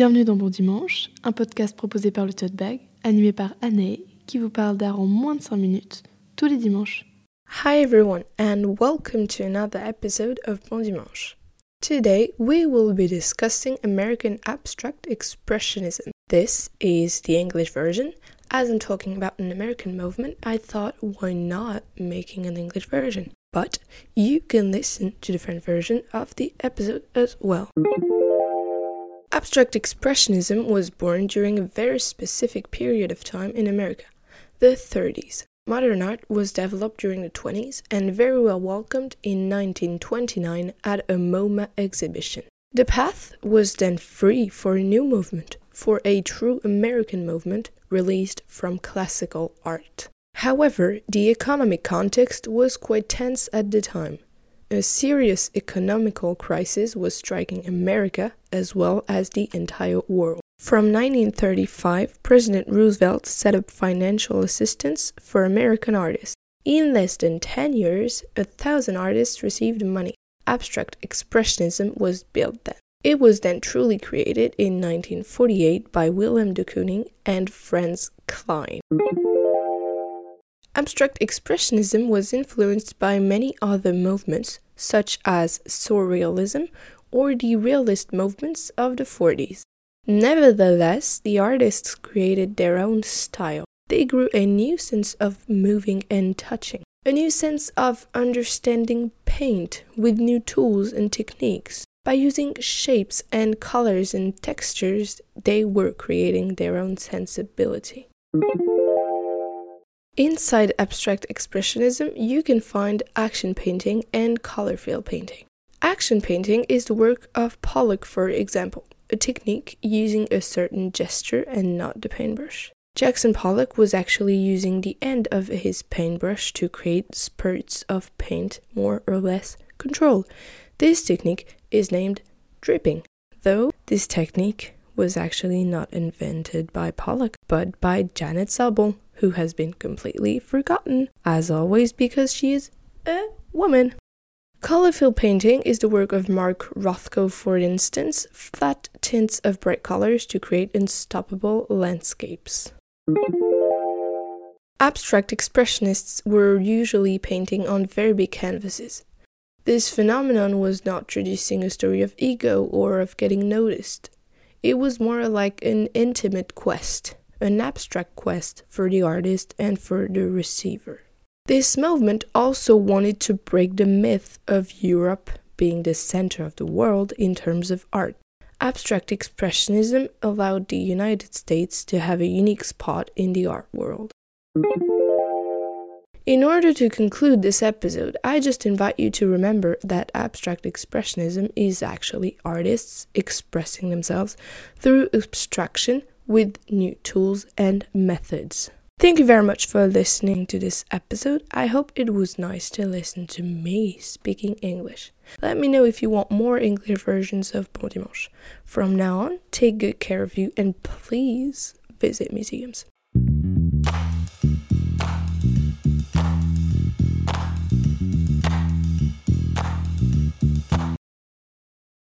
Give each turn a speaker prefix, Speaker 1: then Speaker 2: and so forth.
Speaker 1: Bienvenue dans Bon Dimanche, un podcast proposé par le Tote Bag, animé par Anne, qui vous parle d'art en moins de 5 minutes, tous les dimanches.
Speaker 2: Hi everyone, and welcome to another episode of Bon Dimanche. Today we will be discussing American abstract expressionism. This is the English version. As I'm talking about an American movement, I thought why not making an English version? But you can listen to the French version of the episode as well. Abstract Expressionism was born during a very specific period of time in America, the 30s. Modern art was developed during the 20s and very well welcomed in 1929 at a MoMA exhibition. The path was then free for a new movement, for a true American movement released from classical art. However, the economic context was quite tense at the time. A serious economical crisis was striking America as well as the entire world. From 1935, President Roosevelt set up financial assistance for American artists. In less than 10 years, a thousand artists received money. Abstract Expressionism was built then. It was then truly created in 1948 by Willem de Kooning and Franz Kline. Abstract Expressionism was influenced by many other movements, such as Surrealism or the Realist movements of the 40s. Nevertheless, the artists created their own style. They grew a new sense of moving and touching, a new sense of understanding paint with new tools and techniques. By using shapes and colors and textures, they were creating their own sensibility. Inside abstract expressionism, you can find action painting and color field painting. Action painting is the work of Pollock, for example, a technique using a certain gesture and not the paintbrush. Jackson Pollock was actually using the end of his paintbrush to create spurts of paint more or less control. This technique is named dripping, though this technique was actually not invented by Pollock, but by Janet Sobel, who has been completely forgotten, as always, because she is a woman. Color field painting is the work of Mark Rothko, for instance, flat tints of bright colors to create unstoppable landscapes. Abstract expressionists were usually painting on very big canvases. This phenomenon was not producing a story of ego or of getting noticed. It was more like an intimate quest an abstract quest for the artist and for the receiver. This movement also wanted to break the myth of Europe being the center of the world in terms of art. Abstract Expressionism allowed the United States to have a unique spot in the art world. In order to conclude this episode, I just invite you to remember that abstract expressionism is actually artists expressing themselves through abstraction with new tools and methods. Thank you very much for listening to this episode. I hope it was nice to listen to me speaking English. Let me know if you want more English versions of Bon Dimanche. From now on, take good care of you and please visit museums.